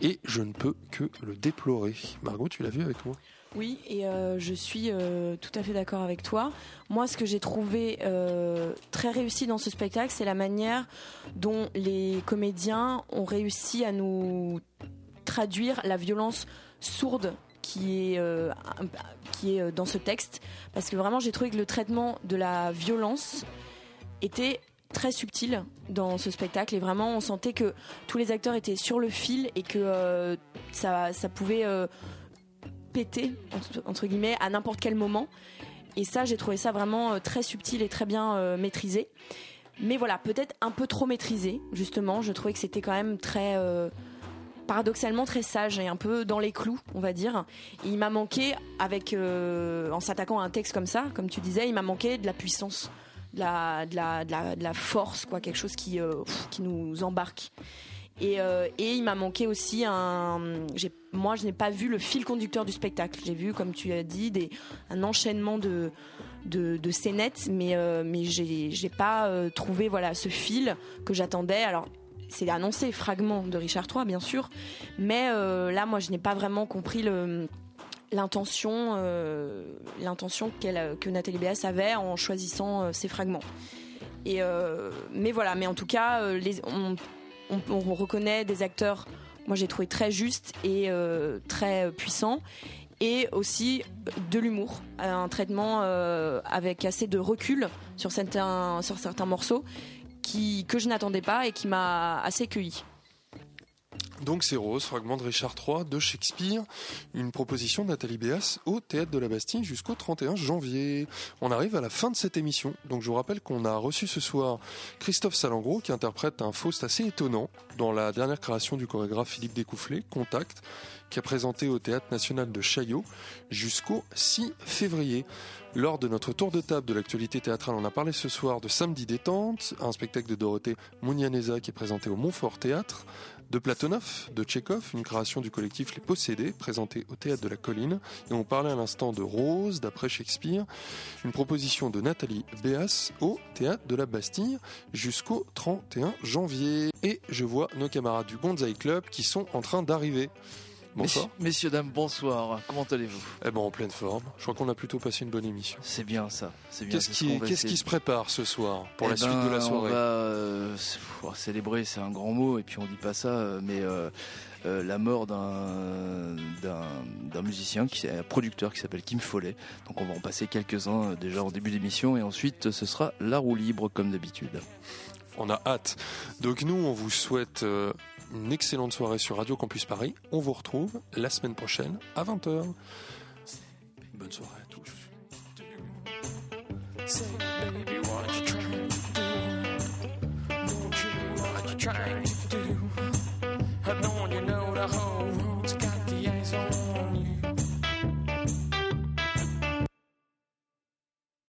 et je ne peux que le déplorer. Margot, tu l'as vu avec moi? Oui, et euh, je suis euh, tout à fait d'accord avec toi. Moi, ce que j'ai trouvé très réussi dans ce spectacle, c'est la manière dont les comédiens ont réussi à nous traduire la violence sourde qui est, euh, qui est euh, dans ce texte. Parce que vraiment, j'ai trouvé que le traitement de la violence était très subtil dans ce spectacle. Et vraiment on sentait que tous les acteurs étaient sur le fil et que euh, ça, ça pouvait péter entre, guillemets à n'importe quel moment. Et ça j'ai trouvé ça vraiment très subtil et très bien maîtrisé. Mais voilà peut-être un peu trop maîtrisé justement. Je trouvais que c'était quand même très paradoxalement très sage et un peu dans les clous, on va dire. Et il m'a manqué, avec, euh, en s'attaquant à un texte comme ça, comme tu disais, il m'a manqué de la puissance, de la, de la, de la, force, quoi, quelque chose qui, euh, qui nous embarque. Et, euh, et il m'a manqué aussi un. Moi, je n'ai pas vu le fil conducteur du spectacle. J'ai vu, comme tu as dit, des, un enchaînement de, de, de scénettes, mais, euh, mais pas trouvé voilà, ce fil que j'attendais. Alors, c'est annoncé, fragment de Richard III, bien sûr, mais euh, là, moi, je n'ai pas vraiment compris l'intention euh, l'intention que Nathalie Béas avait en choisissant euh, ces fragments. Mais voilà mais en tout cas on, on, on reconnaît des acteurs moi j'ai trouvé très justes et très puissants. Et aussi de l'humour un traitement avec assez de recul sur certains sur certains morceaux que je n'attendais pas et qui m'a assez cueilli Donc c'est Rose, fragment de Richard III de Shakespeare, une proposition de Nathalie Béas au Théâtre de la Bastille jusqu'au 31 janvier. On arrive à la fin de cette émission, donc je vous rappelle qu'on a reçu ce soir Christophe Salengro qui interprète un Faust assez étonnant dans la dernière création du chorégraphe Philippe Découfflé, Contact, qui a présenté au Théâtre National de Chaillot jusqu'au 6 février. Lors de notre tour de table de l'actualité théâtrale, on a parlé ce soir de Samedi détente, un spectacle de Dorothée Mounianeza qui est présenté au Montfort Théâtre, de Platonov, de Tchekhov, une création du collectif Les Possédés, présentée au Théâtre de la Colline. Et on parlait à l'instant de Rose, d'après Shakespeare, une proposition de Nathalie Béas au Théâtre de la Bastille jusqu'au 31 janvier. Et je vois nos camarades du Gonzai Club qui sont en train d'arriver. Bonsoir. Messieurs, messieurs, dames, bonsoir. Comment allez-vous Eh ben, en pleine forme. Je crois qu'on a plutôt passé une bonne émission. C'est bien ça. C'est bien. Qu'est-ce qui, se prépare ce soir pour Eh la suite ben, de la On soirée va euh, pff, célébrer, c'est un grand mot, et puis on dit pas ça, euh, mais euh, euh, la mort d'un musicien, qui un producteur qui s'appelle Kim Follet. Donc on va en passer quelques-uns déjà en début d'émission, et ensuite ce sera la roue libre comme d'habitude. On a hâte. Donc nous, on vous souhaite une excellente soirée sur Radio Campus Paris. On vous retrouve la semaine prochaine à 20h. Bonne soirée à tous.